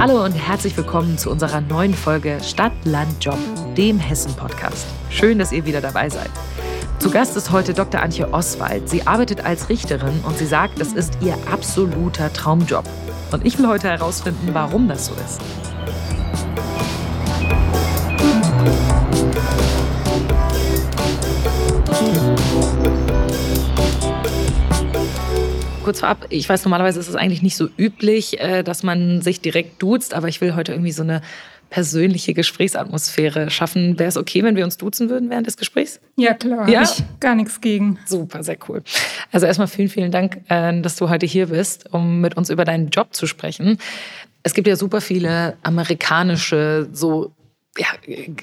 Hallo und herzlich willkommen zu unserer neuen Folge Stadt, Land, Job, dem Hessen-Podcast. Schön, dass ihr wieder dabei seid. Zu Gast ist heute Dr. Antje Oswald. Sie arbeitet als Richterin und sie sagt, das ist ihr absoluter Traumjob. Und ich will heute herausfinden, warum das so ist. Kurz vorab, ich weiß, normalerweise ist es eigentlich nicht so üblich, äh, dass man sich direkt duzt, aber ich will heute irgendwie so eine persönliche Gesprächsatmosphäre schaffen. Wäre es okay, wenn wir uns duzen würden während des Gesprächs? Ja, klar. Ja? Ich gar nichts gegen. Super, sehr cool. Also erstmal vielen, vielen Dank, äh, dass du heute hier bist, um mit uns über deinen Job zu sprechen. Es gibt ja super viele amerikanische so ja,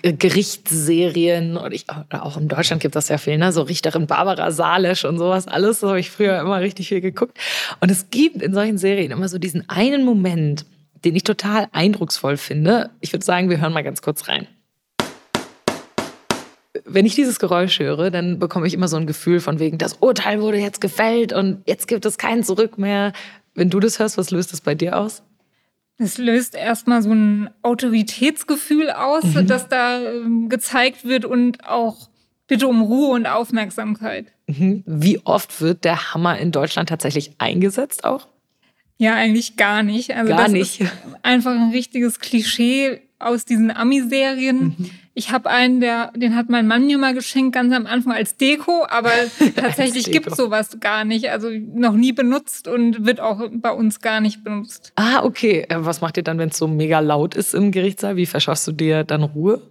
Gerichtsserien und ich, auch in Deutschland gibt es ja viel, ne? so Richterin Barbara Salisch und sowas alles. Das habe ich früher immer richtig viel geguckt. Und es gibt in solchen Serien immer so diesen einen Moment, den ich total eindrucksvoll finde. Ich würde sagen, wir hören mal ganz kurz rein. Wenn ich dieses Geräusch höre, dann bekomme ich immer so ein Gefühl von wegen, das Urteil wurde jetzt gefällt und jetzt gibt es kein Zurück mehr. Wenn du das hörst, was löst das bei dir aus? Es löst erstmal so ein Autoritätsgefühl aus, mhm. das da ähm, gezeigt wird und auch bitte um Ruhe und Aufmerksamkeit. Mhm. Wie oft wird der Hammer in Deutschland tatsächlich eingesetzt auch? Ja, eigentlich gar nicht. Also gar das nicht. Ist einfach ein richtiges Klischee aus diesen Ami-Serien. Mhm. Ich habe einen, der, den hat mein Mann mir mal geschenkt, ganz am Anfang als Deko, aber tatsächlich gibt es sowas gar nicht. Also noch nie benutzt und wird auch bei uns gar nicht benutzt. Ah, okay. Äh, was macht ihr dann, wenn es so mega laut ist im Gerichtssaal? Wie verschaffst du dir dann Ruhe?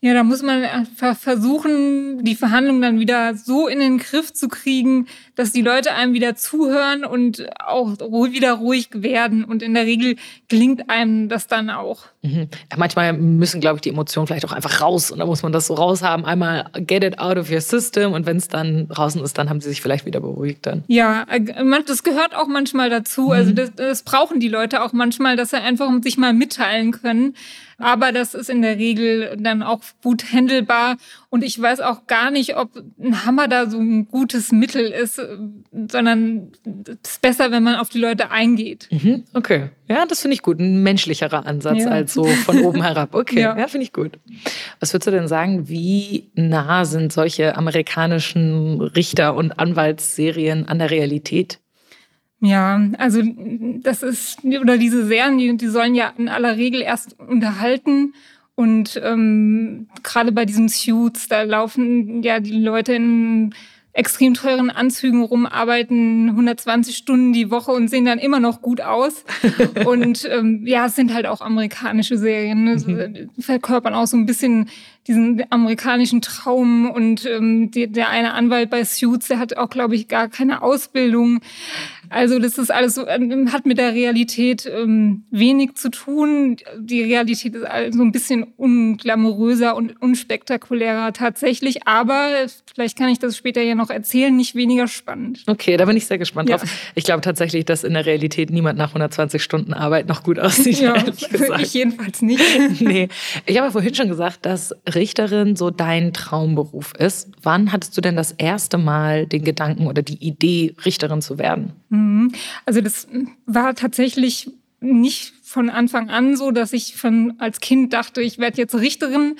Ja, da muss man einfach versuchen, die Verhandlungen dann wieder so in den Griff zu kriegen, dass die Leute einem wieder zuhören und auch wieder ruhig werden. Und in der Regel gelingt einem das dann auch. Mhm. Manchmal müssen, glaube ich, die Emotionen vielleicht auch einfach raus. Und da muss man das so raushaben. Einmal get it out of your system. Und wenn es dann draußen ist, dann haben sie sich vielleicht wieder beruhigt dann. Ja, äh, das gehört auch manchmal dazu. Also mhm. Also das, das brauchen die Leute auch manchmal, dass sie einfach sich mal mitteilen können. Aber das ist in der Regel dann auch gut handelbar. Und ich weiß auch gar nicht, ob ein Hammer da so ein gutes Mittel ist, sondern es ist besser, wenn man auf die Leute eingeht. Mhm, okay. Ja, das finde ich gut. Ein menschlicherer Ansatz ja. als so von oben herab. Okay, ja, ja finde ich gut. Was würdest du denn sagen, wie nah sind solche amerikanischen Richter- und Anwaltsserien an der Realität? Ja, also das ist, oder diese Serien, die, die sollen ja in aller Regel erst unterhalten. Und ähm, gerade bei diesen Suits, da laufen ja die Leute in extrem teuren Anzügen rumarbeiten, 120 Stunden die Woche und sehen dann immer noch gut aus. und ähm, ja, es sind halt auch amerikanische Serien, ne? Mhm. verkörpern auch so ein bisschen diesen amerikanischen Traum und ähm, die, der eine Anwalt bei Suits, der hat auch, glaube ich, gar keine Ausbildung. Also das ist alles so, ähm, hat mit der Realität ähm, wenig zu tun. Die Realität ist also ein bisschen unglamouröser und unspektakulärer tatsächlich, aber vielleicht kann ich das später ja noch erzählen, nicht weniger spannend. Okay, da bin ich sehr gespannt ja. drauf. Ich glaube tatsächlich, dass in der Realität niemand nach 120 Stunden Arbeit noch gut aussieht. Ja, ich jedenfalls nicht. nee, ich habe ja vorhin schon gesagt, dass Richterin so dein Traumberuf ist. Wann hattest du denn das erste Mal den Gedanken oder die Idee, Richterin zu werden? Mhm. Also das war tatsächlich nicht von Anfang an so, dass ich von als Kind dachte, ich werde jetzt Richterin,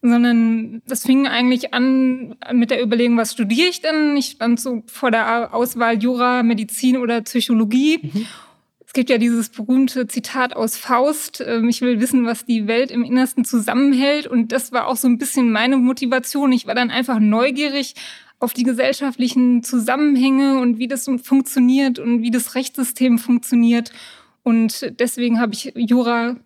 sondern das fing eigentlich an mit der Überlegung, was studiere ich denn? Ich stand so vor der Auswahl Jura, Medizin oder Psychologie. Mhm. Es gibt ja dieses berühmte Zitat aus Faust, ähm, ich will wissen, was die Welt im Innersten zusammenhält. Und das war auch so ein bisschen meine Motivation. Ich war dann einfach neugierig auf die gesellschaftlichen Zusammenhänge und wie das funktioniert und wie das Rechtssystem funktioniert. Und deswegen habe ich Jura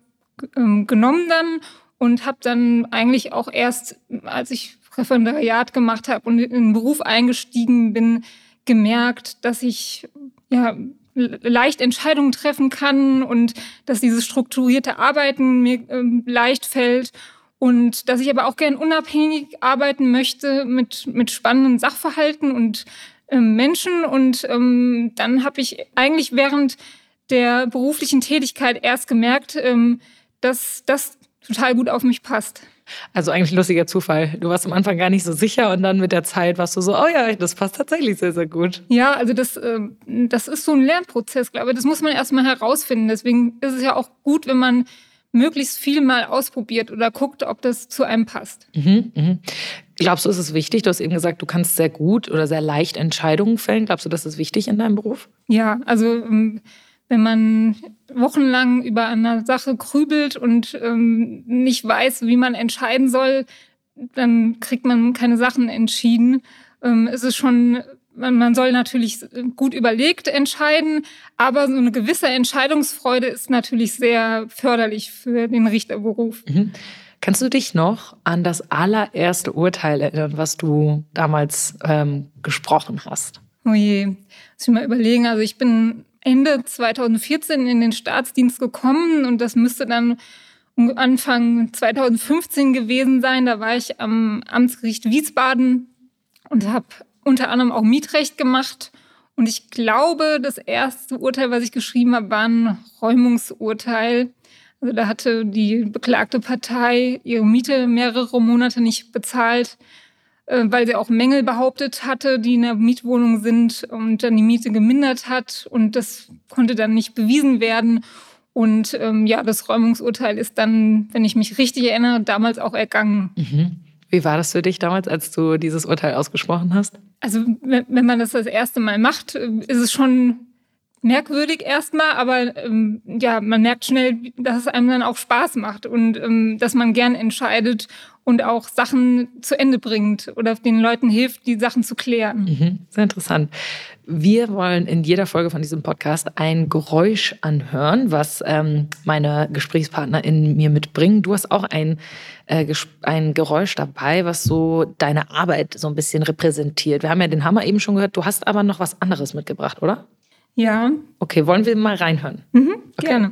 ähm, genommen dann und habe dann eigentlich auch erst, als ich Referendariat gemacht habe und in den Beruf eingestiegen bin, gemerkt, dass ich ja leicht Entscheidungen treffen kann und dass dieses strukturierte Arbeiten mir ähm, leicht fällt und dass ich aber auch gern unabhängig arbeiten möchte mit, mit spannenden Sachverhalten und ähm, Menschen. Und ähm, dann habe ich eigentlich während der beruflichen Tätigkeit erst gemerkt, ähm, dass das total gut auf mich passt. Also eigentlich lustiger Zufall. Du warst am Anfang gar nicht so sicher und dann mit der Zeit warst du so, oh ja, das passt tatsächlich sehr, sehr gut. Ja, also das, äh, das ist so ein Lernprozess, glaube ich. Das muss man erstmal herausfinden. Deswegen ist es ja auch gut, wenn man möglichst viel mal ausprobiert oder guckt, ob das zu einem passt. Mhm, mh. Glaubst du, ist es wichtig? Du hast eben gesagt, du kannst sehr gut oder sehr leicht Entscheidungen fällen. Glaubst du, das ist wichtig in deinem Beruf? Ja, also ähm, wenn man wochenlang über eine Sache grübelt und ähm, nicht weiß, wie man entscheiden soll, dann kriegt man keine Sachen entschieden. Ähm, es ist schon, man soll natürlich gut überlegt entscheiden, aber so eine gewisse Entscheidungsfreude ist natürlich sehr förderlich für den Richterberuf. Mhm. Kannst du dich noch an das allererste Urteil erinnern, was du damals ähm, gesprochen hast? Oh je, muss ich mal überlegen. Also ich bin Ende 2014 in den Staatsdienst gekommen und das müsste dann Anfang 2015 gewesen sein. Da war ich am Amtsgericht Wiesbaden und habe unter anderem auch Mietrecht gemacht. Und ich glaube, das erste Urteil, was ich geschrieben habe, war ein Räumungsurteil. Also da hatte die beklagte Partei ihre Miete mehrere Monate nicht bezahlt. Äh, weil sie auch Mängel behauptet hatte, die in der Mietwohnung sind und dann die Miete gemindert hat. Und das konnte dann nicht bewiesen werden. Und ähm, ja, das Räumungsurteil ist dann, wenn ich mich richtig erinnere, damals auch ergangen. Mhm. Wie war das für dich damals, als du dieses Urteil ausgesprochen hast? Also, wenn man das das erste Mal macht, ist es schon merkwürdig erstmal, aber ähm, ja, man merkt schnell, dass es einem dann auch Spaß macht und ähm, dass man gern entscheidet und auch Sachen zu Ende bringt oder den Leuten hilft, die Sachen zu klären. Mhm, sehr interessant. Wir wollen in jeder Folge von diesem Podcast ein Geräusch anhören, was ähm, meine GesprächspartnerInnen mir mitbringen. Du hast auch ein, äh, ein Geräusch dabei, was so deine Arbeit so ein bisschen repräsentiert. Wir haben ja den Hammer eben schon gehört, du hast aber noch was anderes mitgebracht, oder? Ja. Okay, wollen wir mal reinhören? Mhm, okay. Gerne.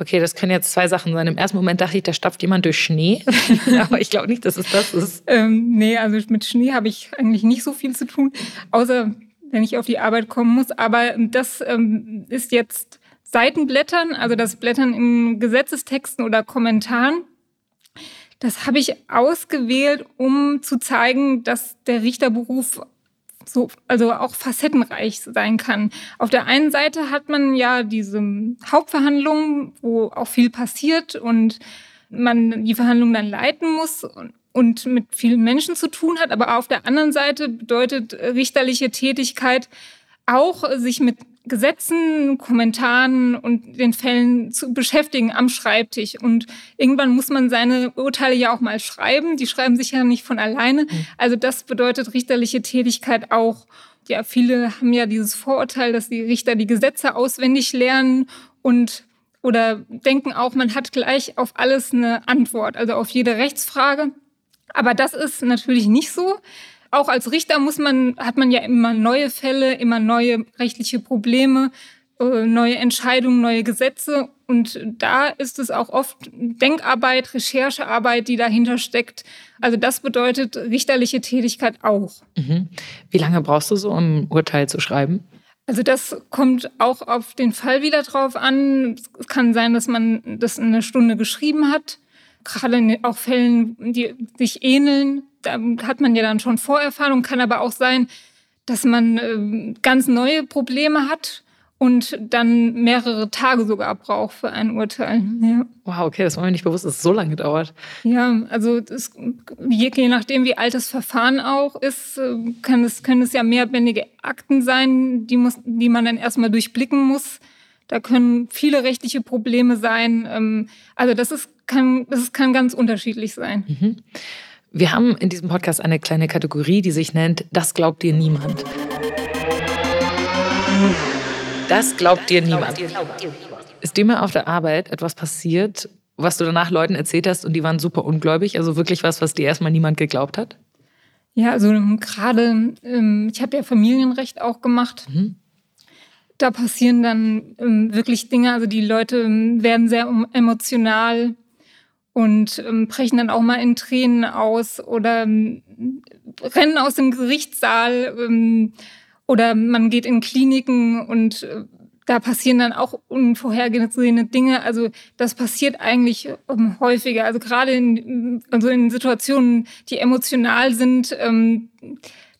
Okay, das können jetzt zwei Sachen sein. Im ersten Moment dachte ich, da stapft jemand durch Schnee. Aber ich glaube nicht, dass es das ist. ähm, nee, also mit Schnee habe ich eigentlich nicht so viel zu tun, außer wenn ich auf die Arbeit kommen muss. Aber das ähm, ist jetzt Seitenblättern, also das Blättern in Gesetzestexten oder Kommentaren. Das habe ich ausgewählt, um zu zeigen, dass der Richterberuf so, also auch facettenreich sein kann. Auf der einen Seite hat man ja diese Hauptverhandlungen, wo auch viel passiert und man die Verhandlungen dann leiten muss und mit vielen Menschen zu tun hat. Aber auf der anderen Seite bedeutet richterliche Tätigkeit auch, sich mit Gesetzen, Kommentaren und den Fällen zu beschäftigen am Schreibtisch. Und irgendwann muss man seine Urteile ja auch mal schreiben. Die schreiben sich ja nicht von alleine. Mhm. Also das bedeutet richterliche Tätigkeit auch. Ja, viele haben ja dieses Vorurteil, dass die Richter die Gesetze auswendig lernen und oder denken auch, man hat gleich auf alles eine Antwort, also auf jede Rechtsfrage. Aber das ist natürlich nicht so auch als Richter muss man, hat man ja immer neue Fälle, immer neue rechtliche Probleme, äh, neue Entscheidungen, neue Gesetze. Und da ist es auch oft Denkarbeit, Recherchearbeit, die dahinter steckt. Also das bedeutet richterliche Tätigkeit auch. Mhm. Wie lange brauchst du so, um ein Urteil zu schreiben? Also das kommt auch auf den Fall wieder drauf an. Es kann sein, dass man das in einer Stunde geschrieben hat. Gerade in auch Fällen, die sich ähneln, da hat man ja dann schon Vorerfahrung, kann aber auch sein, dass man äh, ganz neue Probleme hat und dann mehrere Tage sogar braucht für ein Urteil. Ja. Wow, okay, das war mir nicht bewusst, dass es so lange dauert. Ja, also das, je, je nachdem, wie alt das Verfahren auch ist, äh, kann es, können es ja mehrbändige Akten sein, die, muss, die man dann erstmal durchblicken muss. Da können viele rechtliche Probleme sein. Ähm, also das ist, kann, das kann ganz unterschiedlich sein. Mhm. Wir haben in diesem Podcast eine kleine Kategorie, die sich nennt Das glaubt dir niemand. Das glaubt dir niemand. Ist dir mal auf der Arbeit etwas passiert, was du danach Leuten erzählt hast und die waren super ungläubig? Also wirklich was, was dir erstmal niemand geglaubt hat? Ja, also gerade, ähm, ich habe ja Familienrecht auch gemacht. Mhm. Da passieren dann ähm, wirklich Dinge, also die Leute ähm, werden sehr emotional und ähm, brechen dann auch mal in Tränen aus oder ähm, rennen aus dem Gerichtssaal ähm, oder man geht in Kliniken und äh, da passieren dann auch unvorhergesehene Dinge. Also das passiert eigentlich ähm, häufiger. Also gerade in, also in Situationen, die emotional sind, ähm,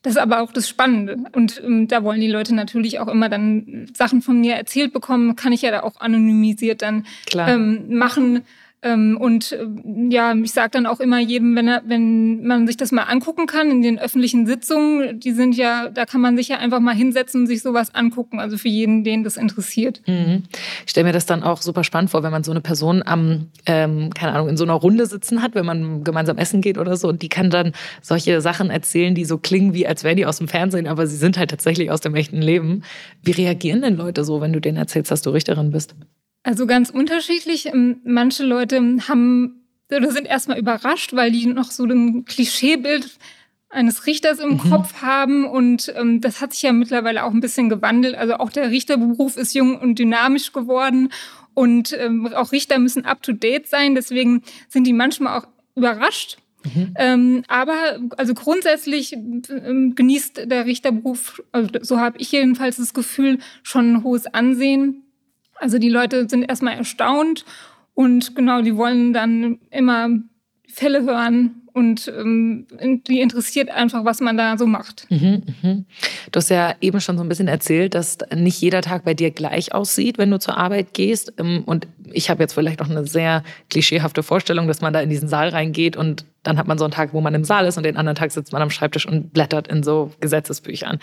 das ist aber auch das Spannende. Und ähm, da wollen die Leute natürlich auch immer dann Sachen von mir erzählt bekommen. Kann ich ja da auch anonymisiert dann ähm, machen. Ähm, und äh, ja, ich sage dann auch immer jedem, wenn er, wenn man sich das mal angucken kann in den öffentlichen Sitzungen, die sind ja, da kann man sich ja einfach mal hinsetzen und sich sowas angucken. Also für jeden, den das interessiert. Mhm. Ich stelle mir das dann auch super spannend vor, wenn man so eine Person am, ähm, keine Ahnung, in so einer Runde sitzen hat, wenn man gemeinsam essen geht oder so, und die kann dann solche Sachen erzählen, die so klingen wie, als wären die aus dem Fernsehen, aber sie sind halt tatsächlich aus dem echten Leben. Wie reagieren denn Leute so, wenn du denen erzählst, dass du Richterin bist? Also ganz unterschiedlich. Ähm, manche Leute haben oder sind erstmal überrascht, weil die noch so ein Klischeebild eines Richters im mhm. Kopf haben. Und ähm, das hat sich ja mittlerweile auch ein bisschen gewandelt. Also auch der Richterberuf ist jung und dynamisch geworden. Und ähm, auch Richter müssen up-to-date sein. Deswegen sind die manchmal auch überrascht. Mhm. Ähm, aber also grundsätzlich ähm, genießt der Richterberuf, also so habe ich jedenfalls das Gefühl, schon ein hohes Ansehen. Also die Leute sind erstmal erstaunt und genau, die wollen dann immer Fälle hören und ähm, die interessiert einfach, was man da so macht. Mhm, mhm. Du hast ja eben schon so ein bisschen erzählt, dass nicht jeder Tag bei dir gleich aussieht, wenn du zur Arbeit gehst. Ähm, und ich habe jetzt vielleicht auch eine sehr klischeehafte Vorstellung, dass man da in diesen Saal reingeht und dann hat man so einen Tag, wo man im Saal ist und den anderen Tag sitzt man am Schreibtisch und blättert in so Gesetzesbüchern.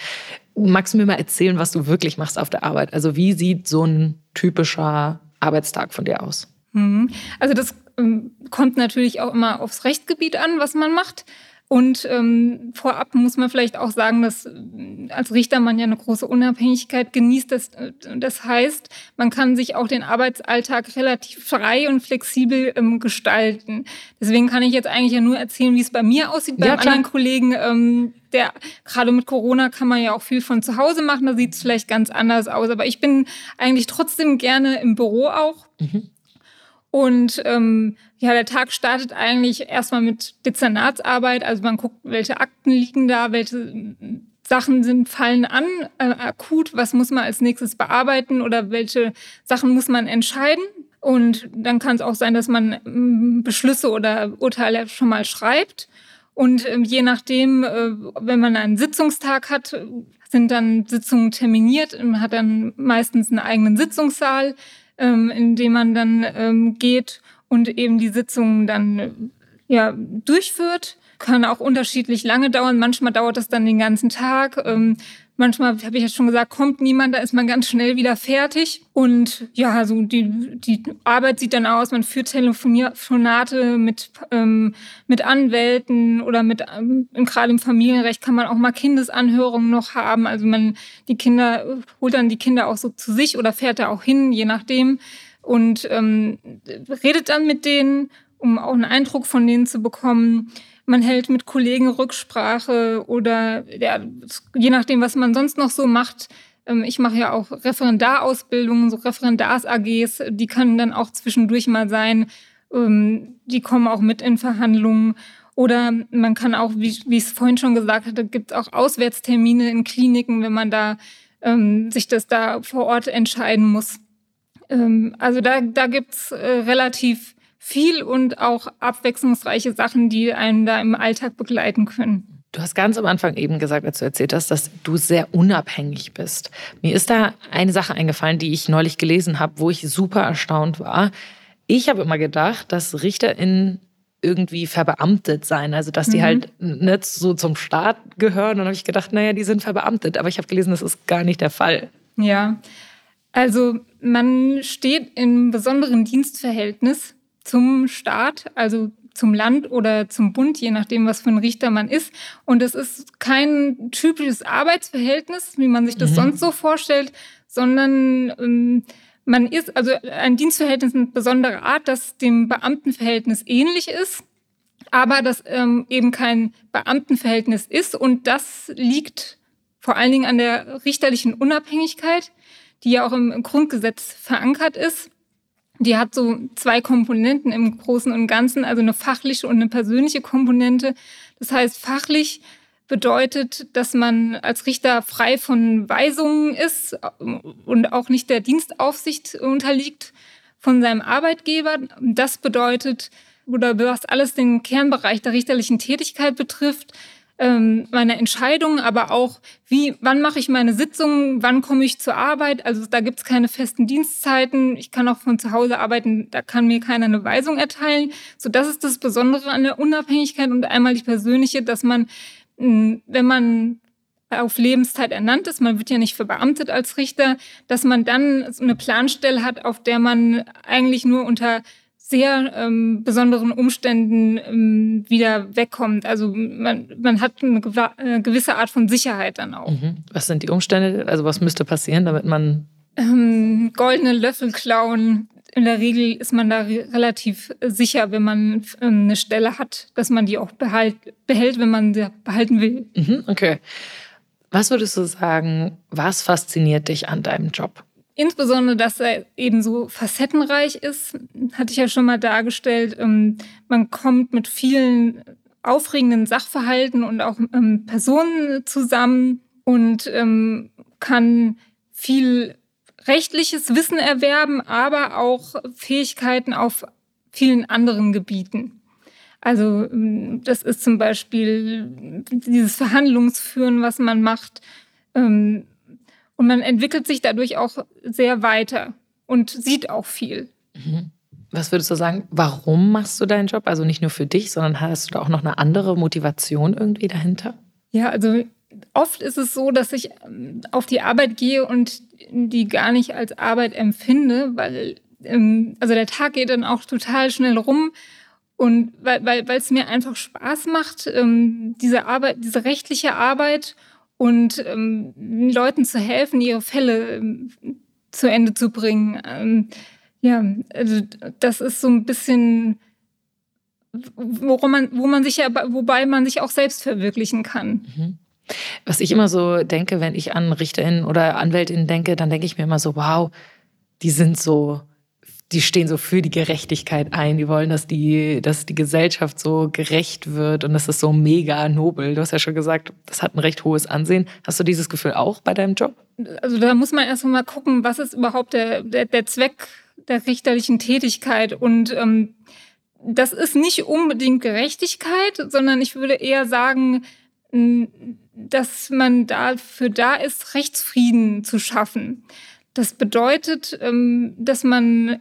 Magst du mir mal erzählen, was du wirklich machst auf der Arbeit? Also wie sieht so ein typischer Arbeitstag von dir aus? Mhm. Also das ähm, kommt natürlich auch immer aufs Rechtsgebiet an, was man macht. Und ähm, vorab muss man vielleicht auch sagen, dass äh, als Richter man ja eine große Unabhängigkeit genießt. Das, äh, das heißt, man kann sich auch den Arbeitsalltag relativ frei und flexibel ähm, gestalten. Deswegen kann ich jetzt eigentlich ja nur erzählen, wie es bei mir aussieht. Bei ja, anderen Kollegen, ähm, der gerade mit Corona kann man ja auch viel von zu Hause machen. Da sieht es vielleicht ganz anders aus. Aber ich bin eigentlich trotzdem gerne im Büro auch. Mhm. Und ähm, ja, der Tag startet eigentlich erstmal mit Dezernatsarbeit. Also man guckt, welche Akten liegen da, welche Sachen sind, fallen an, äh, akut, was muss man als nächstes bearbeiten oder welche Sachen muss man entscheiden. Und dann kann es auch sein, dass man ähm, Beschlüsse oder Urteile schon mal schreibt. Und ähm, je nachdem, äh, wenn man einen Sitzungstag hat, sind dann Sitzungen terminiert. Man hat dann meistens einen eigenen Sitzungssaal ähm, in dem man dann ähm, geht und eben die Sitzungen dann ja, durchführt. Kann auch unterschiedlich lange dauern. Manchmal dauert das dann den ganzen Tag. Ähm, manchmal, habe ich ja schon gesagt, kommt niemand, da ist man ganz schnell wieder fertig. Und ja, also die, die Arbeit sieht dann aus, man führt Telefonate mit, ähm, mit Anwälten oder mit, ähm, gerade im Familienrecht kann man auch mal Kindesanhörungen noch haben. Also man, die Kinder, holt dann die Kinder auch so zu sich oder fährt da auch hin, je nachdem. Und ähm, redet dann mit denen, um auch einen Eindruck von denen zu bekommen man hält mit Kollegen Rücksprache oder ja, je nachdem, was man sonst noch so macht. Ähm, ich mache ja auch Referendarausbildungen, so Referendars-AGs, die können dann auch zwischendurch mal sein. Ähm, die kommen auch mit in Verhandlungen. Oder man kann auch, wie, wie ich es vorhin schon gesagt hatte, gibt es auch Auswärtstermine in Kliniken, wenn man da ähm, sich das da vor Ort entscheiden muss. Ähm, also da, da gibt es äh, relativ viel und auch abwechslungsreiche Sachen, die einen da im Alltag begleiten können. Du hast ganz am Anfang eben gesagt, als du erzählt hast, dass du sehr unabhängig bist. Mir ist da eine Sache eingefallen, die ich neulich gelesen habe, wo ich super erstaunt war. Ich habe immer gedacht, dass RichterInnen irgendwie verbeamtet sein, also dass die mhm. halt nicht so zum Staat gehören. Und dann habe ich gedacht, naja, die sind verbeamtet. Aber ich habe gelesen, das ist gar nicht der Fall. Ja, also man steht im besonderen Dienstverhältnis zum Staat, also zum Land oder zum Bund, je nachdem, was für ein Richter man ist. Und es ist kein typisches Arbeitsverhältnis, wie man sich das mhm. sonst so vorstellt, sondern ähm, man ist, also ein Dienstverhältnis eine besondere Art, das dem Beamtenverhältnis ähnlich ist, aber das ähm, eben kein Beamtenverhältnis ist. Und das liegt vor allen Dingen an der richterlichen Unabhängigkeit, die ja auch im Grundgesetz verankert ist. Die hat so zwei Komponenten im Großen und Ganzen, also eine fachliche und eine persönliche Komponente. Das heißt, fachlich bedeutet, dass man als Richter frei von Weisungen ist und auch nicht der Dienstaufsicht unterliegt von seinem Arbeitgeber. Das bedeutet, oder was alles den Kernbereich der richterlichen Tätigkeit betrifft, ähm, meine Entscheidungen, aber auch, wie, wann mache ich meine Sitzungen, wann komme ich zur Arbeit. Also da gibt es keine festen Dienstzeiten. Ich kann auch von zu Hause arbeiten, da kann mir keiner eine Weisung erteilen. So, das ist das Besondere an der Unabhängigkeit und einmal die persönliche, dass man, wenn man auf Lebenszeit ernannt ist, man wird ja nicht verbeamtet als Richter, dass man dann so eine Planstelle hat, auf der man eigentlich nur unter sehr ähm, besonderen Umständen ähm, wieder wegkommt. Also man, man hat eine äh, gewisse Art von Sicherheit dann auch. Mhm. Was sind die Umstände? Also was müsste passieren, damit man... Ähm, goldene Löffel klauen. In der Regel ist man da re relativ sicher, wenn man ähm, eine Stelle hat, dass man die auch behalt, behält, wenn man sie behalten will. Mhm, okay. Was würdest du sagen, was fasziniert dich an deinem Job? Insbesondere, dass er eben so facettenreich ist, hatte ich ja schon mal dargestellt. Ähm, man kommt mit vielen aufregenden Sachverhalten und auch ähm, Personen zusammen und ähm, kann viel rechtliches Wissen erwerben, aber auch Fähigkeiten auf vielen anderen Gebieten. Also das ist zum Beispiel dieses Verhandlungsführen, was man macht. Und man entwickelt sich dadurch auch sehr weiter und sieht auch viel. Mhm. Was würdest du sagen, warum machst du deinen Job? Also nicht nur für dich, sondern hast du da auch noch eine andere Motivation irgendwie dahinter? Ja, also oft ist es so, dass ich ähm, auf die Arbeit gehe und die gar nicht als Arbeit empfinde, weil ähm, also der Tag geht dann auch total schnell rum und weil weil weil es mir einfach Spaß macht, ähm, diese Arbeit, diese rechtliche Arbeit und ähm, Leuten zu helfen, ihre Fälle ähm, zu Ende zu bringen. Ähm, ja, also das ist so ein bisschen, worum man, wo man sich ja, wobei man sich auch selbst verwirklichen kann. Mhm. Was ich immer so denke, wenn ich an RichterInnen oder AnwältInnen denke, dann denke ich mir immer so, wow, die sind so die stehen so für die Gerechtigkeit ein. Die wollen, dass die, dass die Gesellschaft so gerecht wird und das ist so mega nobel. Du hast ja schon gesagt, das hat ein recht hohes Ansehen. Hast du dieses Gefühl auch bei deinem Job? Also da muss man erst mal gucken, was ist überhaupt der, der, der Zweck der richterlichen Tätigkeit und ähm, das ist nicht unbedingt Gerechtigkeit, sondern ich würde eher sagen, dass man dafür da ist, Rechtsfrieden zu schaffen. Das bedeutet, ähm, dass man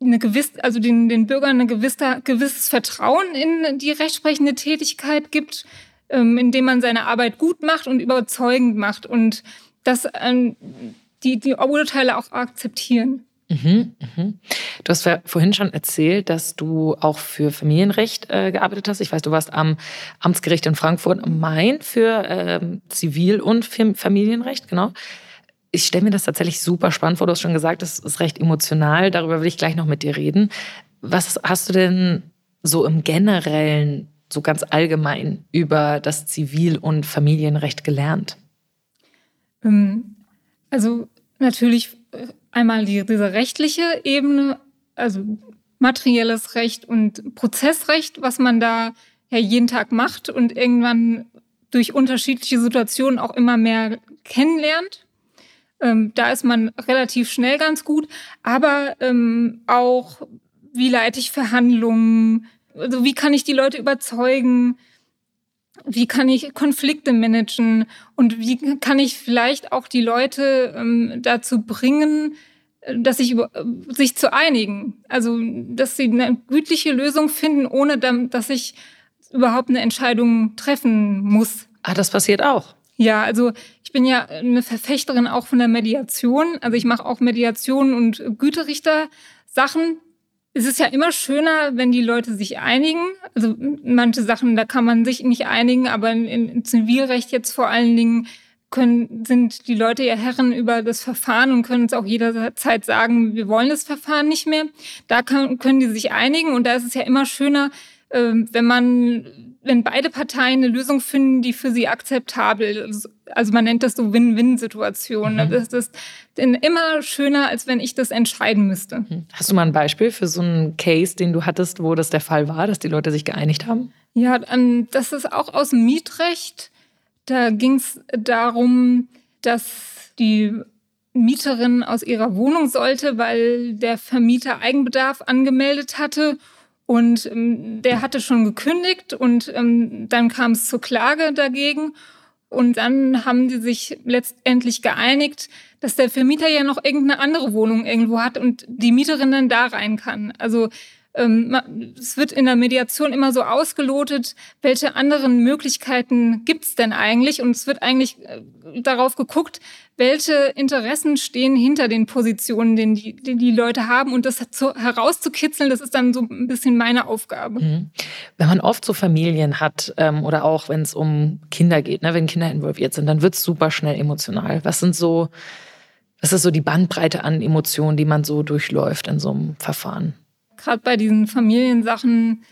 eine gewisse, also den, den Bürgern ein gewisser, gewisses Vertrauen in die rechtsprechende Tätigkeit gibt, ähm, indem man seine Arbeit gut macht und überzeugend macht und dass ähm, die, die Urteile auch akzeptieren. Mhm, mhm. Du hast vorhin schon erzählt, dass du auch für Familienrecht äh, gearbeitet hast. Ich weiß, du warst am Amtsgericht in Frankfurt am Main für ähm, Zivil- und Familienrecht, genau ich stelle mir das tatsächlich super spannend vor. Du hast schon gesagt, es ist recht emotional. Darüber will ich gleich noch mit dir reden. Was hast du denn so im Generellen, so ganz allgemein über das Zivil- und Familienrecht gelernt? Ähm, also natürlich äh, einmal die, diese rechtliche Ebene, also materielles Recht und Prozessrecht, was man da ja jeden Tag macht und irgendwann durch unterschiedliche Situationen auch immer mehr kennenlernt. Ähm, da ist man relativ schnell ganz gut, aber ähm, auch, wie leite ich Verhandlungen, also wie kann ich die Leute überzeugen, wie kann ich Konflikte managen und wie kann ich vielleicht auch die Leute ähm, dazu bringen, dass sich, sich zu einigen. Also, dass sie eine gütliche Lösung finden, ohne dass ich überhaupt eine Entscheidung treffen muss. Ah, das passiert auch. Ja, also ich bin ja eine Verfechterin auch von der Mediation. Also ich mache auch Mediation und Güterichter-Sachen. Es ist ja immer schöner, wenn die Leute sich einigen. Also manche Sachen, da kann man sich nicht einigen, aber in Zivilrecht jetzt vor allen Dingen können, sind die Leute ja Herren über das Verfahren und können uns auch jederzeit sagen, wir wollen das Verfahren nicht mehr. Da kann, können die sich einigen und da ist es ja immer schöner, wenn man wenn beide Parteien eine Lösung finden, die für sie akzeptabel ist. Also man nennt das so Win-Win-Situationen. Mhm. Das ist immer schöner, als wenn ich das entscheiden müsste. Mhm. Hast du mal ein Beispiel für so einen Case, den du hattest, wo das der Fall war, dass die Leute sich geeinigt haben? Ja, das ist auch aus dem Mietrecht. Da ging es darum, dass die Mieterin aus ihrer Wohnung sollte, weil der Vermieter Eigenbedarf angemeldet hatte. Und ähm, der hatte schon gekündigt und ähm, dann kam es zur Klage dagegen. Und dann haben die sich letztendlich geeinigt, dass der Vermieter ja noch irgendeine andere Wohnung irgendwo hat und die Mieterin dann da rein kann. Also es wird in der Mediation immer so ausgelotet, welche anderen Möglichkeiten gibt es denn eigentlich? Und es wird eigentlich äh, darauf geguckt, welche Interessen stehen hinter den Positionen, die, die, die Leute haben. Und das zu, herauszukitzeln, das ist dann so ein bisschen meine Aufgabe. Mhm. Wenn man oft so Familien hat ähm, oder auch wenn es um Kinder geht, ne, wenn Kinder involviert sind, dann wird es super schnell emotional. Was sind so, was ist so die Bandbreite an Emotionen, die man so durchläuft in so einem Verfahren? Gerade bei diesen Familiensachen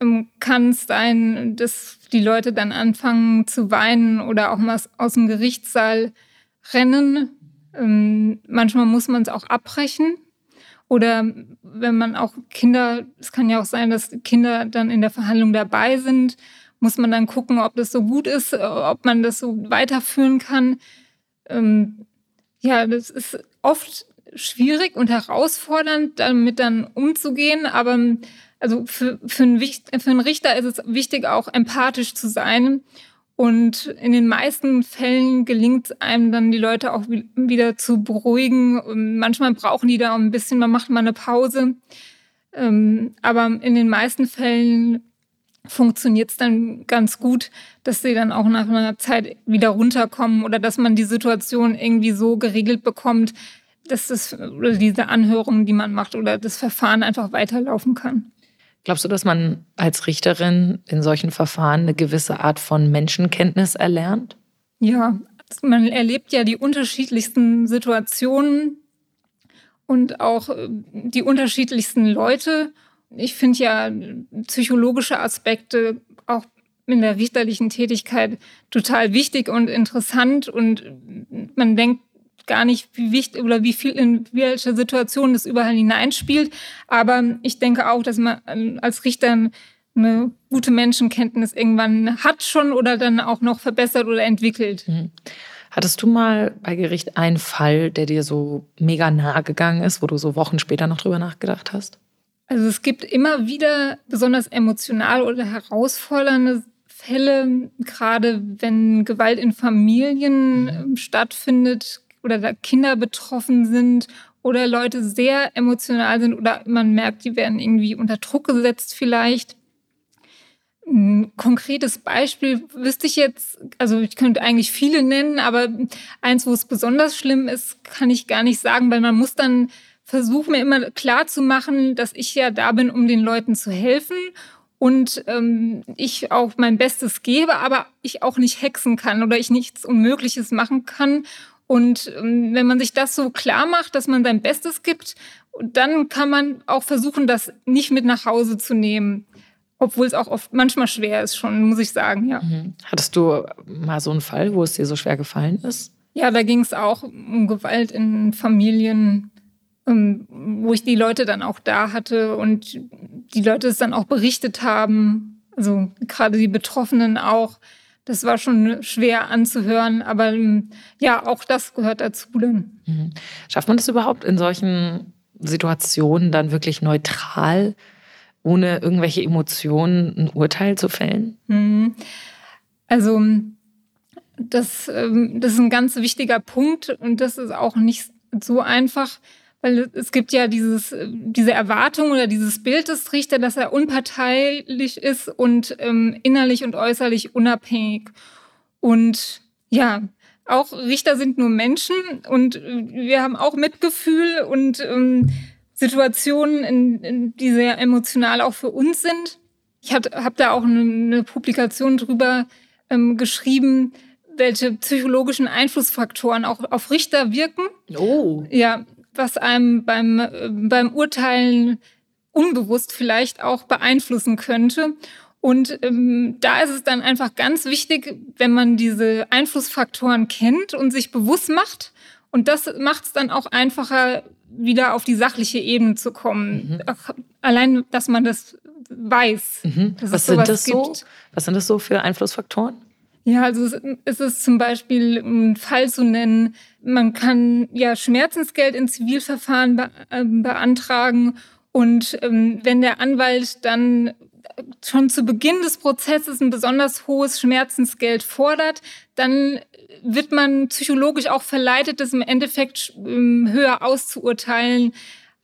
ähm, kann es sein, dass die Leute dann anfangen zu weinen oder auch mal aus dem Gerichtssaal rennen. Ähm, manchmal muss man es auch abbrechen. Oder wenn man auch Kinder, es kann ja auch sein, dass Kinder dann in der Verhandlung dabei sind, muss man dann gucken, ob das so gut ist, ob man das so weiterführen kann. Ähm, ja, das ist oft schwierig und herausfordernd, damit dann umzugehen. Aber also für, für, einen, für einen Richter ist es wichtig, auch empathisch zu sein. Und in den meisten Fällen gelingt es einem dann, die Leute auch wieder zu beruhigen. Und manchmal brauchen die da auch ein bisschen, man macht mal eine Pause. Ähm, aber in den meisten Fällen funktioniert es dann ganz gut, dass sie dann auch nach einer Zeit wieder runterkommen oder dass man die Situation irgendwie so geregelt bekommt, dass das, oder diese Anhörung, die man macht, oder das Verfahren einfach weiterlaufen kann. Glaubst du, dass man als Richterin in solchen Verfahren eine gewisse Art von Menschenkenntnis erlernt? Ja, man erlebt ja die unterschiedlichsten Situationen und auch äh, die unterschiedlichsten Leute. Ich finde ja psychologische Aspekte auch in der richterlichen Tätigkeit total wichtig und interessant und man denkt gar nicht, wie wichtig oder wie viel in welche Situation das überall hineinspielt. Aber ich denke auch, dass man ähm, als Richter eine gute Menschenkenntnis irgendwann hat schon oder dann auch noch verbessert oder entwickelt. Mhm. Hattest du mal bei Gericht einen Fall, der dir so mega nahe gegangen ist, wo du so Wochen später noch drüber nachgedacht hast? Also es gibt immer wieder besonders emotional oder herausfordernde Fälle, gerade wenn Gewalt in Familien mhm. stattfindet, oder da Kinder betroffen sind oder Leute sehr emotional sind oder man merkt, die werden irgendwie unter Druck gesetzt vielleicht. Ein konkretes Beispiel wüsste ich jetzt, also ich könnte eigentlich viele nennen, aber eins, wo es besonders schlimm ist, kann ich gar nicht sagen, weil man muss dann versuchen, mir immer klar zu machen, dass ich ja da bin, um den Leuten zu helfen und ähm, ich auch mein Bestes gebe, aber ich auch nicht hexen kann oder ich nichts Unmögliches machen kann. Und ähm, wenn man sich das so klar macht, dass man sein Bestes gibt, dann kann man auch versuchen, das nicht mit nach Hause zu nehmen. Obwohl es auch oft manchmal schwer ist, schon, muss ich sagen, ja. Mhm. Hattest du mal so einen Fall, wo es dir so schwer gefallen ist? Ja, da ging es auch um Gewalt in Familien, ähm, wo ich die Leute dann auch da hatte und die Leute es dann auch berichtet haben. Also gerade die Betroffenen auch das war schon schwer anzuhören, aber ähm, ja, auch das gehört dazu. Dann. Mhm. Schafft man das überhaupt in solchen Situationen dann wirklich neutral, ohne irgendwelche Emotionen ein Urteil zu fällen? Mhm. Also das, ähm, das ist ein ganz wichtiger Punkt und das ist auch nicht so einfach. Weil es gibt ja dieses, diese Erwartung oder dieses Bild des Richters, dass er unparteilich ist und ähm, innerlich und äußerlich unabhängig. Und ja, auch Richter sind nur Menschen und äh, wir haben auch Mitgefühl und ähm, Situationen, in, in, die sehr emotional auch für uns sind. Ich habe hab da auch eine, eine Publikation drüber ähm, geschrieben, welche psychologischen Einflussfaktoren auch auf Richter wirken. Oh. Ja, was einem beim, beim Urteilen unbewusst vielleicht auch beeinflussen könnte. Und ähm, da ist es dann einfach ganz wichtig, wenn man diese Einflussfaktoren kennt und sich bewusst macht. Und das macht es dann auch einfacher, wieder auf die sachliche Ebene zu kommen. Mhm. Allein, dass man das weiß. Mhm. Dass Was, sind das so? Was sind das so für Einflussfaktoren? Ja, also es ist zum Beispiel ein Fall zu nennen, man kann ja Schmerzensgeld in Zivilverfahren be äh, beantragen und ähm, wenn der Anwalt dann schon zu Beginn des Prozesses ein besonders hohes Schmerzensgeld fordert, dann wird man psychologisch auch verleitet, das im Endeffekt ähm, höher auszuurteilen,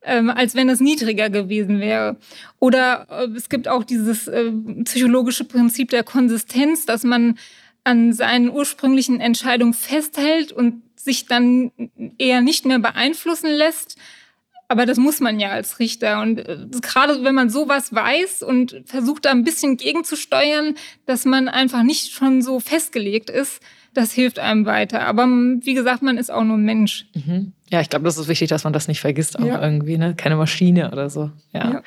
ähm, als wenn es niedriger gewesen wäre. Oder äh, es gibt auch dieses äh, psychologische Prinzip der Konsistenz, dass man an seinen ursprünglichen Entscheidungen festhält und sich dann eher nicht mehr beeinflussen lässt. Aber das muss man ja als Richter. Und äh, gerade wenn man sowas weiß und versucht da ein bisschen gegenzusteuern, dass man einfach nicht schon so festgelegt ist, das hilft einem weiter. Aber wie gesagt, man ist auch nur Mensch. Mhm. Ja, ich glaube, das ist wichtig, dass man das nicht vergisst, auch ja. irgendwie, ne? Keine Maschine oder so. ja. ja.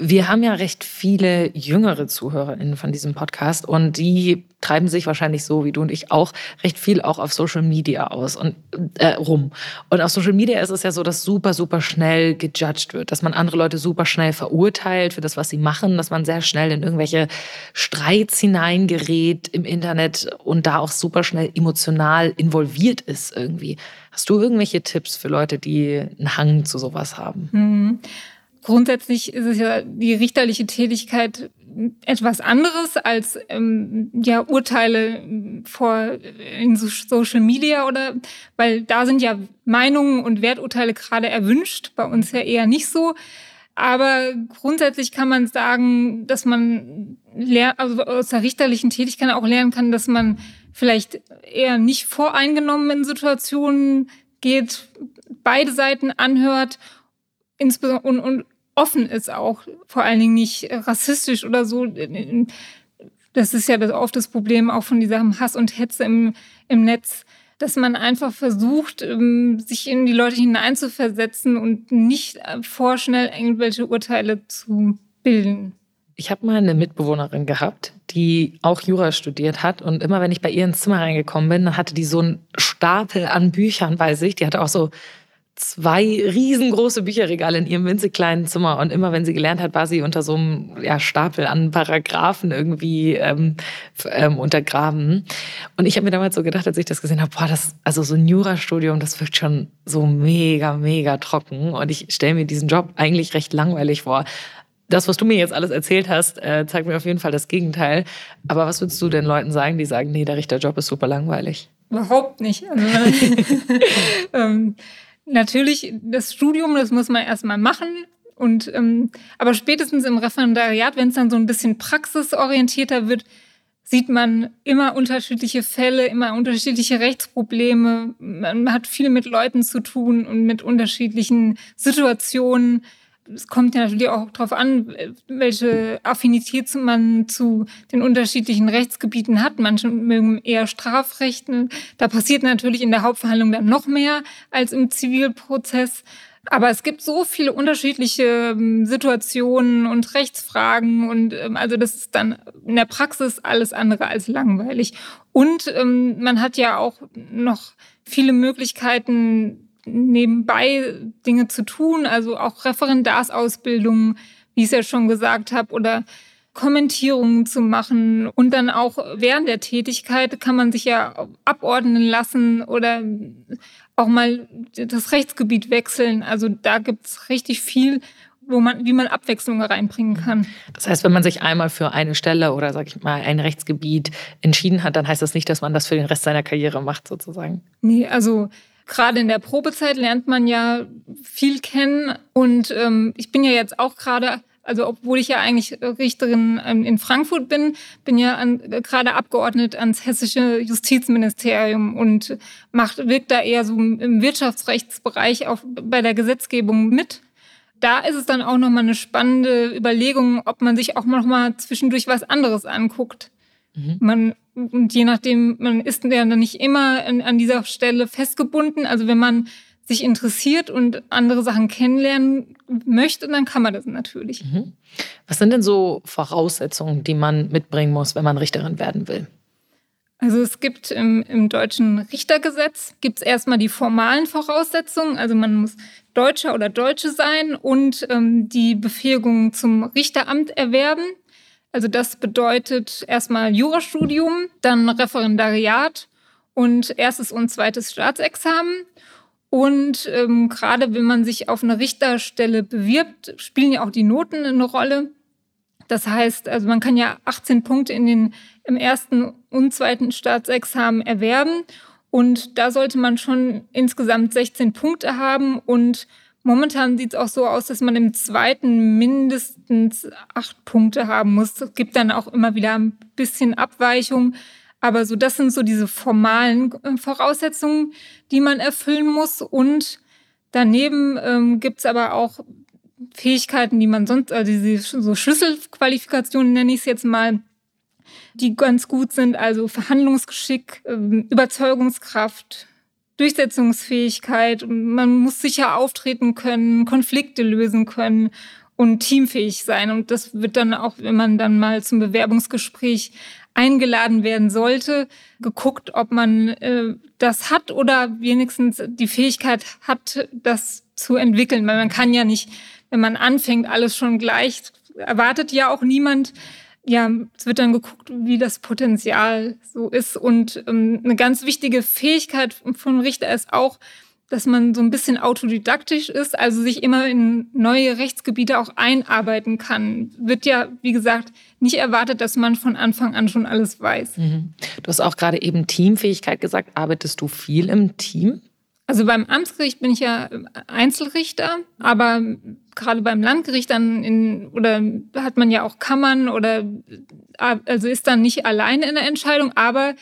Wir haben ja recht viele jüngere ZuhörerInnen von diesem Podcast und die treiben sich wahrscheinlich so wie du und ich auch recht viel auch auf Social Media aus und äh, rum. Und auf Social Media ist es ja so, dass super, super schnell gejudged wird, dass man andere Leute super schnell verurteilt für das, was sie machen, dass man sehr schnell in irgendwelche Streits hineingerät im Internet und da auch super schnell emotional involviert ist irgendwie. Hast du irgendwelche Tipps für Leute, die einen Hang zu sowas haben? Mhm. Grundsätzlich ist es ja die richterliche Tätigkeit etwas anderes als ähm, ja Urteile vor in Social Media oder weil da sind ja Meinungen und Werturteile gerade erwünscht, bei uns ja eher nicht so. Aber grundsätzlich kann man sagen, dass man also aus der richterlichen Tätigkeit auch lernen kann, dass man vielleicht eher nicht voreingenommen in Situationen geht, beide Seiten anhört insbesondere und, und offen ist auch, vor allen Dingen nicht rassistisch oder so. Das ist ja oft das Problem auch von diesem Hass und Hetze im, im Netz, dass man einfach versucht, ähm, sich in die Leute hineinzuversetzen und nicht vorschnell irgendwelche Urteile zu bilden. Ich habe mal eine Mitbewohnerin gehabt, die auch Jura studiert hat. Und immer wenn ich bei ihr ins Zimmer reingekommen bin, hatte die so einen Stapel an Büchern bei sich. Die hatte auch so zwei riesengroße Bücherregale in ihrem winzig kleinen Zimmer. Und immer wenn sie gelernt hat, war sie unter so einem ja, Stapel an Paragraphen irgendwie ähm, ähm, untergraben. Und ich habe mir damals so gedacht, als ich das gesehen habe, boah, das, also so ein Jurastudium, das wirkt schon so mega, mega trocken. Und ich stelle mir diesen Job eigentlich recht langweilig vor. Das, was du mir jetzt alles erzählt hast, äh, zeigt mir auf jeden Fall das Gegenteil. Aber was würdest du den Leuten sagen, die sagen, nee, der Richterjob ist super langweilig? Überhaupt nicht. Also, ähm, Natürlich, das Studium, das muss man erstmal machen. Und ähm, aber spätestens im Referendariat, wenn es dann so ein bisschen praxisorientierter wird, sieht man immer unterschiedliche Fälle, immer unterschiedliche Rechtsprobleme. Man hat viel mit Leuten zu tun und mit unterschiedlichen Situationen es kommt ja natürlich auch darauf an, welche Affinität man zu den unterschiedlichen Rechtsgebieten hat. Manche mögen eher Strafrechten. Da passiert natürlich in der Hauptverhandlung dann noch mehr als im Zivilprozess. Aber es gibt so viele unterschiedliche ähm, Situationen und Rechtsfragen und ähm, also das ist dann in der Praxis alles andere als langweilig. Und ähm, man hat ja auch noch viele Möglichkeiten, nebenbei Dinge zu tun, also auch Referendarsausbildungen, wie ich es ja schon gesagt habe, oder Kommentierungen zu machen. Und dann auch während der Tätigkeit kann man sich ja abordnen lassen oder auch mal das Rechtsgebiet wechseln. Also da gibt es richtig viel, wo man, wie man Abwechslung reinbringen kann. Das heißt, wenn man sich einmal für eine Stelle oder sag ich mal ein Rechtsgebiet entschieden hat, dann heißt das nicht, dass man das für den Rest seiner Karriere macht, sozusagen. Nee, also gerade in der Probezeit lernt man ja viel kennen. Und ähm, ich bin ja jetzt auch gerade, also obwohl ich ja eigentlich Richterin ähm, in Frankfurt bin, bin ja an, gerade abgeordnet ans hessische Justizministerium und macht, wirkt da eher so im Wirtschaftsrechtsbereich auch bei der Gesetzgebung mit. Da ist es dann auch nochmal eine spannende Überlegung, ob man sich auch nochmal zwischendurch was anderes anguckt. Mhm. Man und je nachdem, man ist ja dann nicht immer an, an dieser Stelle festgebunden. Also wenn man sich interessiert und andere Sachen kennenlernen möchte, dann kann man das natürlich. Mhm. Was sind denn so Voraussetzungen, die man mitbringen muss, wenn man Richterin werden will? Also es gibt im, im deutschen Richtergesetz gibt es erstmal die formalen Voraussetzungen. Also man muss Deutscher oder Deutsche sein und ähm, die Befähigung zum Richteramt erwerben. Also das bedeutet erstmal Jurastudium, dann Referendariat und erstes und zweites Staatsexamen. Und ähm, gerade wenn man sich auf eine Richterstelle bewirbt, spielen ja auch die Noten eine Rolle. Das heißt, also man kann ja 18 Punkte in den, im ersten und zweiten Staatsexamen erwerben. Und da sollte man schon insgesamt 16 Punkte haben. Und momentan sieht es auch so aus, dass man im zweiten mindestens acht Punkte haben muss. Es gibt dann auch immer wieder ein bisschen Abweichung. Aber so, das sind so diese formalen äh, Voraussetzungen, die man erfüllen muss. Und daneben ähm, gibt es aber auch Fähigkeiten, die man sonst, also diese so Schlüsselqualifikationen nenne ich es jetzt mal, die ganz gut sind, also Verhandlungsgeschick, ähm, Überzeugungskraft, Durchsetzungsfähigkeit. Man muss sicher auftreten können, Konflikte lösen können und teamfähig sein. Und das wird dann auch, wenn man dann mal zum Bewerbungsgespräch eingeladen werden sollte, geguckt, ob man äh, das hat oder wenigstens die Fähigkeit hat, das zu entwickeln. Weil man kann ja nicht wenn man anfängt, alles schon gleich, erwartet ja auch niemand. Ja, es wird dann geguckt, wie das Potenzial so ist. Und ähm, eine ganz wichtige Fähigkeit von Richter ist auch, dass man so ein bisschen autodidaktisch ist, also sich immer in neue Rechtsgebiete auch einarbeiten kann. Wird ja, wie gesagt, nicht erwartet, dass man von Anfang an schon alles weiß. Mhm. Du hast auch gerade eben Teamfähigkeit gesagt. Arbeitest du viel im Team? Also beim Amtsgericht bin ich ja Einzelrichter, aber gerade beim Landgericht dann in, oder hat man ja auch Kammern oder also ist dann nicht alleine in der Entscheidung, aber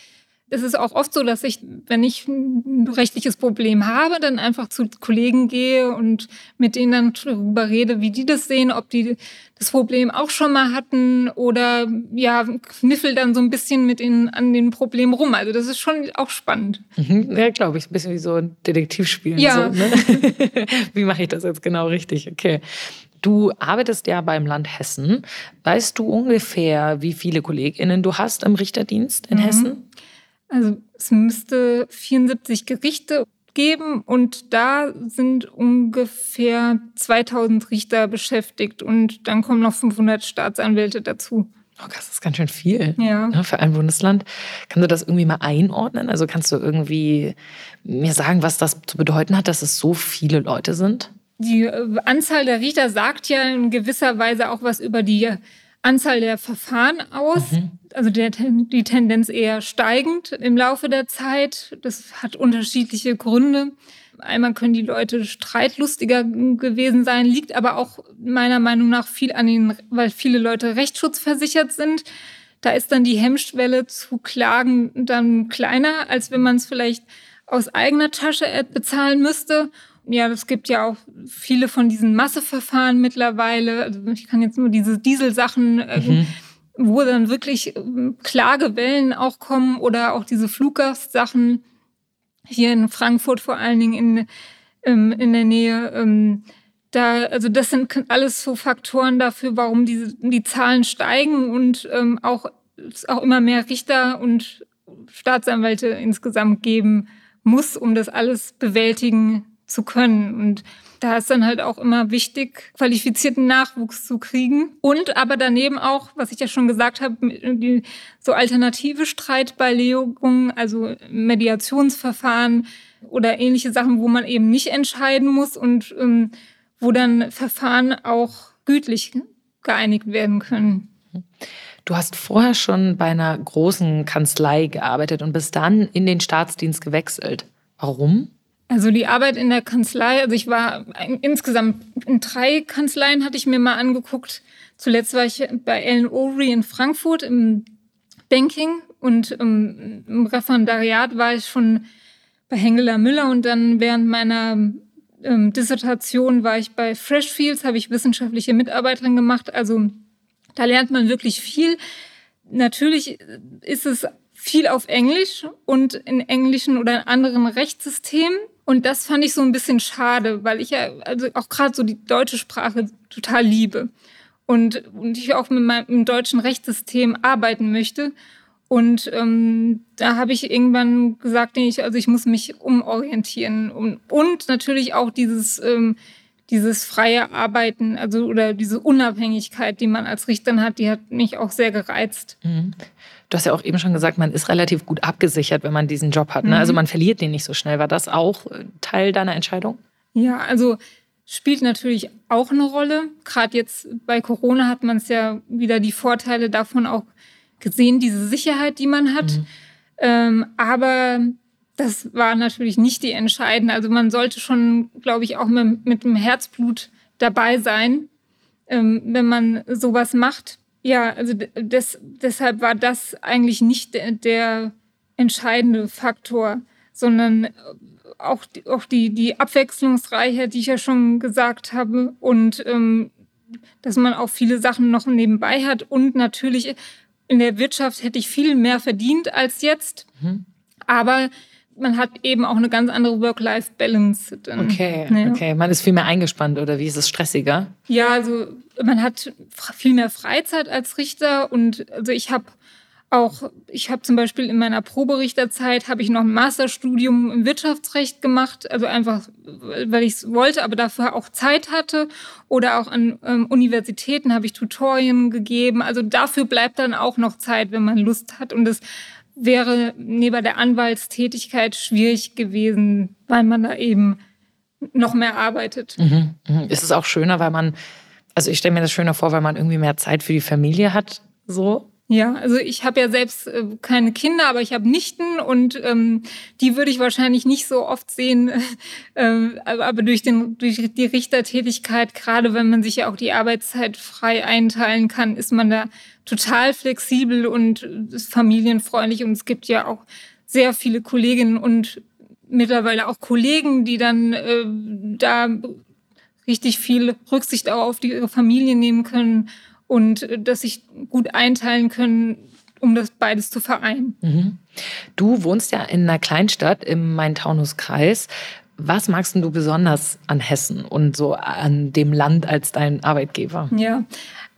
es ist auch oft so, dass ich, wenn ich ein rechtliches Problem habe, dann einfach zu Kollegen gehe und mit denen dann darüber rede, wie die das sehen, ob die das Problem auch schon mal hatten oder ja, kniffel dann so ein bisschen mit ihnen an den Problemen rum. Also das ist schon auch spannend. Mhm. Ja, glaube ich. Ein bisschen wie so ein Detektivspiel. Ja. So, ne? wie mache ich das jetzt genau richtig? Okay. Du arbeitest ja beim Land Hessen. Weißt du ungefähr, wie viele KollegInnen du hast im Richterdienst in mhm. Hessen? Also es müsste 74 Gerichte geben und da sind ungefähr 2000 Richter beschäftigt und dann kommen noch 500 Staatsanwälte dazu. Oh, das ist ganz schön viel ja. Ne, für ein Bundesland. Kannst du das irgendwie mal einordnen? Also kannst du irgendwie mir sagen, was das zu bedeuten hat, dass es so viele Leute sind? Die äh, Anzahl der Richter sagt ja in gewisser Weise auch was über die Anzahl der Verfahren aus. Mhm. Also der, die Tendenz eher steigend im Laufe der Zeit. Das hat unterschiedliche Gründe. Einmal können die Leute streitlustiger gewesen sein, liegt aber auch meiner Meinung nach viel an den, weil viele Leute rechtsschutzversichert sind. Da ist dann die Hemmschwelle zu klagen dann kleiner, als wenn man es vielleicht aus eigener Tasche bezahlen müsste ja, es gibt ja auch viele von diesen Masseverfahren mittlerweile. Also ich kann jetzt nur diese Dieselsachen, äh, mhm. wo dann wirklich ähm, Klagewellen auch kommen oder auch diese Fluggastsachen hier in Frankfurt vor allen Dingen in, ähm, in der Nähe. Ähm, da, also das sind alles so Faktoren dafür, warum diese, die Zahlen steigen und ähm, auch, es auch immer mehr Richter und Staatsanwälte insgesamt geben muss, um das alles bewältigen zu können. Und da ist dann halt auch immer wichtig, qualifizierten Nachwuchs zu kriegen. Und aber daneben auch, was ich ja schon gesagt habe, die, so alternative Streitbeilegungen, also Mediationsverfahren oder ähnliche Sachen, wo man eben nicht entscheiden muss und ähm, wo dann Verfahren auch gütlich geeinigt werden können. Du hast vorher schon bei einer großen Kanzlei gearbeitet und bist dann in den Staatsdienst gewechselt. Warum? Also die Arbeit in der Kanzlei, also ich war insgesamt in drei Kanzleien hatte ich mir mal angeguckt. Zuletzt war ich bei Ellen O'Reilly in Frankfurt im Banking und im, im Referendariat war ich schon bei Hengeler Müller und dann während meiner ähm, Dissertation war ich bei Freshfields, habe ich wissenschaftliche Mitarbeiterin gemacht. Also da lernt man wirklich viel. Natürlich ist es viel auf Englisch und in englischen oder in anderen Rechtssystemen. Und das fand ich so ein bisschen schade, weil ich ja also auch gerade so die deutsche Sprache total liebe und, und ich auch mit meinem deutschen Rechtssystem arbeiten möchte. Und ähm, da habe ich irgendwann gesagt, nee, ich, also ich muss mich umorientieren. Und, und natürlich auch dieses, ähm, dieses freie Arbeiten, also oder diese Unabhängigkeit, die man als Richterin hat, die hat mich auch sehr gereizt. Mhm. Du hast ja auch eben schon gesagt, man ist relativ gut abgesichert, wenn man diesen Job hat. Ne? Also mhm. Also man verliert den nicht so schnell. War das auch äh, Teil deiner Entscheidung? Ja, also spielt natürlich auch eine Rolle. Gerade jetzt bei Corona hat man es ja wieder die Vorteile davon auch gesehen, diese Sicherheit, die man hat. Mhm. Ähm, aber das war natürlich nicht die entscheidende. Also man sollte schon, glaube ich, auch mit, mit dem Herzblut dabei sein, ähm, wenn man sowas macht. Ja, also des, deshalb war das eigentlich nicht der, der entscheidende Faktor, sondern auch, auch die, die Abwechslungsreichheit, die ich ja schon gesagt habe, und ähm, dass man auch viele Sachen noch nebenbei hat. Und natürlich in der Wirtschaft hätte ich viel mehr verdient als jetzt. Mhm. Aber man hat eben auch eine ganz andere Work-Life-Balance. Okay, ja. okay. Man ist viel mehr eingespannt oder wie ist es stressiger? Ja, also man hat viel mehr Freizeit als Richter und also ich habe auch, ich habe zum Beispiel in meiner Proberichterzeit habe ich noch ein Masterstudium im Wirtschaftsrecht gemacht, also einfach, weil ich es wollte, aber dafür auch Zeit hatte. Oder auch an ähm, Universitäten habe ich Tutorien gegeben. Also dafür bleibt dann auch noch Zeit, wenn man Lust hat. Und das wäre neben der Anwaltstätigkeit schwierig gewesen, weil man da eben noch mehr arbeitet. Mhm, mh. Ist es auch schöner, weil man, also ich stelle mir das schöner vor, weil man irgendwie mehr Zeit für die Familie hat, so? Ja, also ich habe ja selbst äh, keine Kinder, aber ich habe Nichten und ähm, die würde ich wahrscheinlich nicht so oft sehen. Äh, aber durch, den, durch die Richtertätigkeit, gerade wenn man sich ja auch die Arbeitszeit frei einteilen kann, ist man da total flexibel und ist familienfreundlich. Und es gibt ja auch sehr viele Kolleginnen und mittlerweile auch Kollegen, die dann äh, da richtig viel Rücksicht auch auf die, ihre Familie nehmen können und äh, dass sich gut einteilen können, um das beides zu vereinen. Mhm. Du wohnst ja in einer Kleinstadt im Main-Taunus-Kreis. Was magst du besonders an Hessen und so an dem Land als dein Arbeitgeber? Ja,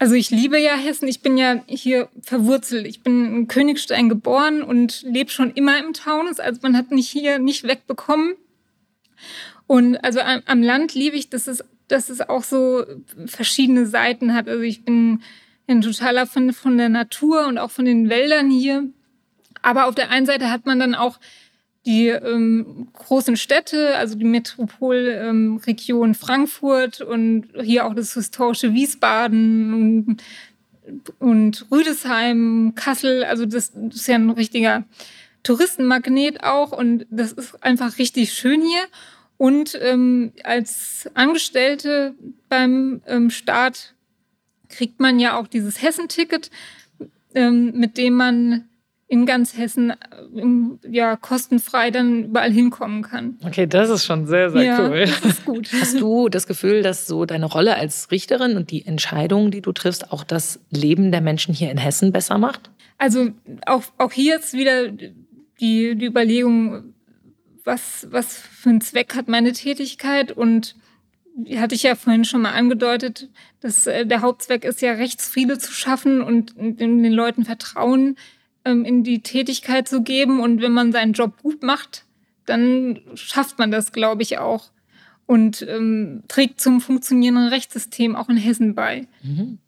also ich liebe ja Hessen. Ich bin ja hier verwurzelt. Ich bin in Königstein geboren und lebe schon immer im Taunus. Also man hat mich hier nicht wegbekommen. Und also am, am Land liebe ich, dass es dass es auch so verschiedene Seiten hat. Also ich bin ein totaler Fan von der Natur und auch von den Wäldern hier. Aber auf der einen Seite hat man dann auch die ähm, großen Städte, also die Metropolregion ähm, Frankfurt und hier auch das historische Wiesbaden und, und Rüdesheim, Kassel. Also das, das ist ja ein richtiger Touristenmagnet auch und das ist einfach richtig schön hier. Und ähm, als Angestellte beim ähm, Staat kriegt man ja auch dieses Hessenticket, ähm, mit dem man in ganz Hessen ähm, ja kostenfrei dann überall hinkommen kann. Okay, das ist schon sehr, sehr ja, cool. Das ist gut. Hast du das Gefühl, dass so deine Rolle als Richterin und die Entscheidungen, die du triffst, auch das Leben der Menschen hier in Hessen besser macht? Also auch, auch hier jetzt wieder die, die Überlegung, was, was für einen Zweck hat meine Tätigkeit und hatte ich ja vorhin schon mal angedeutet, dass äh, der Hauptzweck ist ja Rechtsfriede zu schaffen und den Leuten Vertrauen ähm, in die Tätigkeit zu geben. Und wenn man seinen Job gut macht, dann schafft man das, glaube ich, auch und ähm, trägt zum funktionierenden Rechtssystem auch in Hessen bei. Mhm.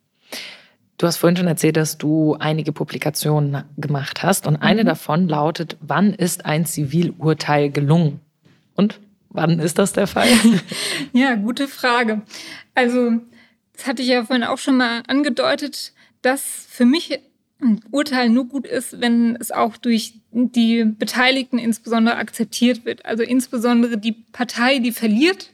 Du hast vorhin schon erzählt, dass du einige Publikationen gemacht hast und eine mhm. davon lautet, wann ist ein Zivilurteil gelungen? Und wann ist das der Fall? ja, gute Frage. Also, das hatte ich ja vorhin auch schon mal angedeutet, dass für mich ein Urteil nur gut ist, wenn es auch durch die Beteiligten insbesondere akzeptiert wird. Also insbesondere die Partei, die verliert,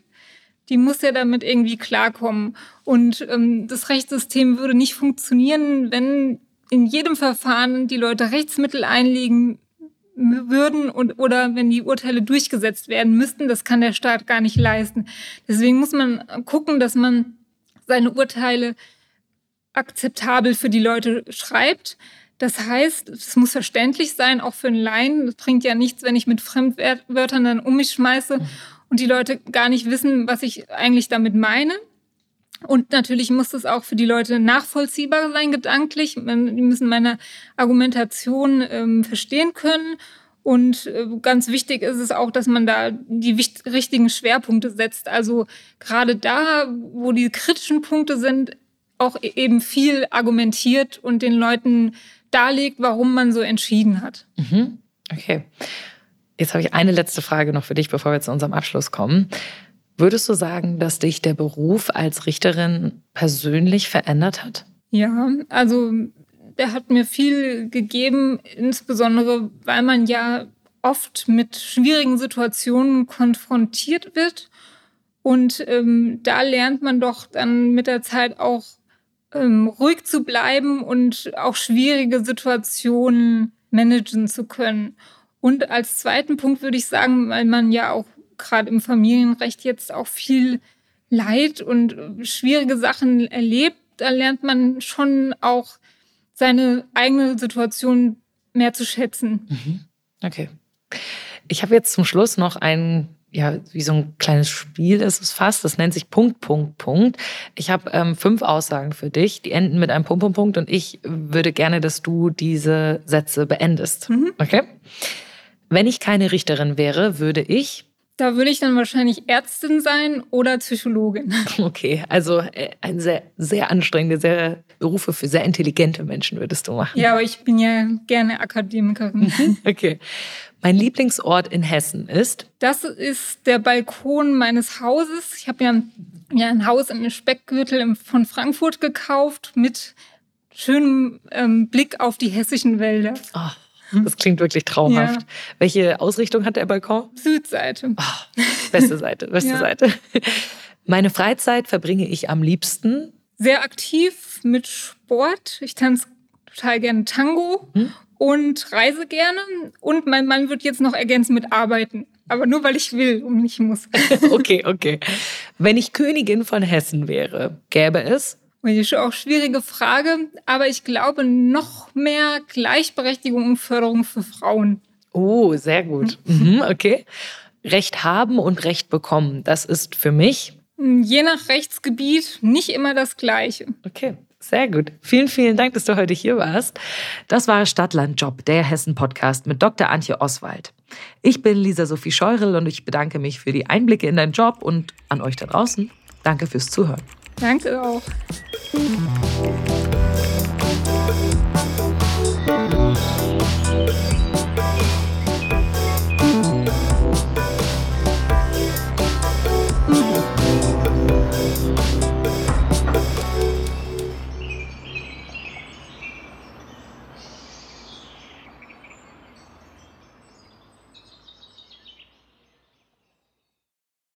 die muss ja damit irgendwie klarkommen. Und ähm, das Rechtssystem würde nicht funktionieren, wenn in jedem Verfahren die Leute Rechtsmittel einlegen würden und oder wenn die Urteile durchgesetzt werden müssten, das kann der Staat gar nicht leisten. Deswegen muss man gucken, dass man seine Urteile akzeptabel für die Leute schreibt. Das heißt, es muss verständlich sein, auch für einen Laien. Das bringt ja nichts, wenn ich mit Fremdwörtern dann um mich schmeiße und die Leute gar nicht wissen, was ich eigentlich damit meine. Und natürlich muss es auch für die Leute nachvollziehbar sein, gedanklich. Die müssen meine Argumentation ähm, verstehen können. Und äh, ganz wichtig ist es auch, dass man da die richtigen Schwerpunkte setzt. Also gerade da, wo die kritischen Punkte sind, auch e-, eben viel argumentiert und den Leuten darlegt, warum man so entschieden hat. Mhm. Okay. Jetzt habe ich eine letzte Frage noch für dich, bevor wir zu unserem Abschluss kommen. Würdest du sagen, dass dich der Beruf als Richterin persönlich verändert hat? Ja, also der hat mir viel gegeben, insbesondere weil man ja oft mit schwierigen Situationen konfrontiert wird. Und ähm, da lernt man doch dann mit der Zeit auch ähm, ruhig zu bleiben und auch schwierige Situationen managen zu können. Und als zweiten Punkt würde ich sagen, weil man ja auch gerade im Familienrecht jetzt auch viel Leid und schwierige Sachen erlebt, da lernt man schon auch seine eigene Situation mehr zu schätzen. Mhm. Okay. Ich habe jetzt zum Schluss noch ein, ja, wie so ein kleines Spiel ist es fast. Das nennt sich Punkt, Punkt, Punkt. Ich habe ähm, fünf Aussagen für dich, die enden mit einem Punkt, Punkt, Punkt. Und ich würde gerne, dass du diese Sätze beendest. Mhm. Okay? Wenn ich keine Richterin wäre, würde ich da würde ich dann wahrscheinlich Ärztin sein oder Psychologin. Okay, also äh, ein sehr, sehr anstrengende, sehr Berufe für sehr intelligente Menschen würdest du machen. Ja, aber ich bin ja gerne Akademikerin. Mhm, okay. Mein Lieblingsort in Hessen ist? Das ist der Balkon meines Hauses. Ich habe ja, ein, ja ein Haus im Speckgürtel von Frankfurt gekauft mit schönem ähm, Blick auf die hessischen Wälder. Oh. Das klingt wirklich traumhaft. Ja. Welche Ausrichtung hat der Balkon? Südseite. Oh, beste Seite, beste ja. Seite. Meine Freizeit verbringe ich am liebsten. Sehr aktiv mit Sport. Ich tanze total gerne Tango hm? und reise gerne. Und mein Mann wird jetzt noch ergänzen mit Arbeiten. Aber nur weil ich will und nicht muss. okay, okay. Wenn ich Königin von Hessen wäre, gäbe es auch schwierige Frage, aber ich glaube noch mehr Gleichberechtigung und Förderung für Frauen. Oh, sehr gut. Mhm, okay. Recht haben und Recht bekommen, das ist für mich. Je nach Rechtsgebiet nicht immer das Gleiche. Okay. Sehr gut. Vielen, vielen Dank, dass du heute hier warst. Das war Stadtlandjob, der Hessen-Podcast mit Dr. Antje Oswald. Ich bin Lisa Sophie Scheurel und ich bedanke mich für die Einblicke in deinen Job und an euch da draußen. Danke fürs Zuhören. Danke auch.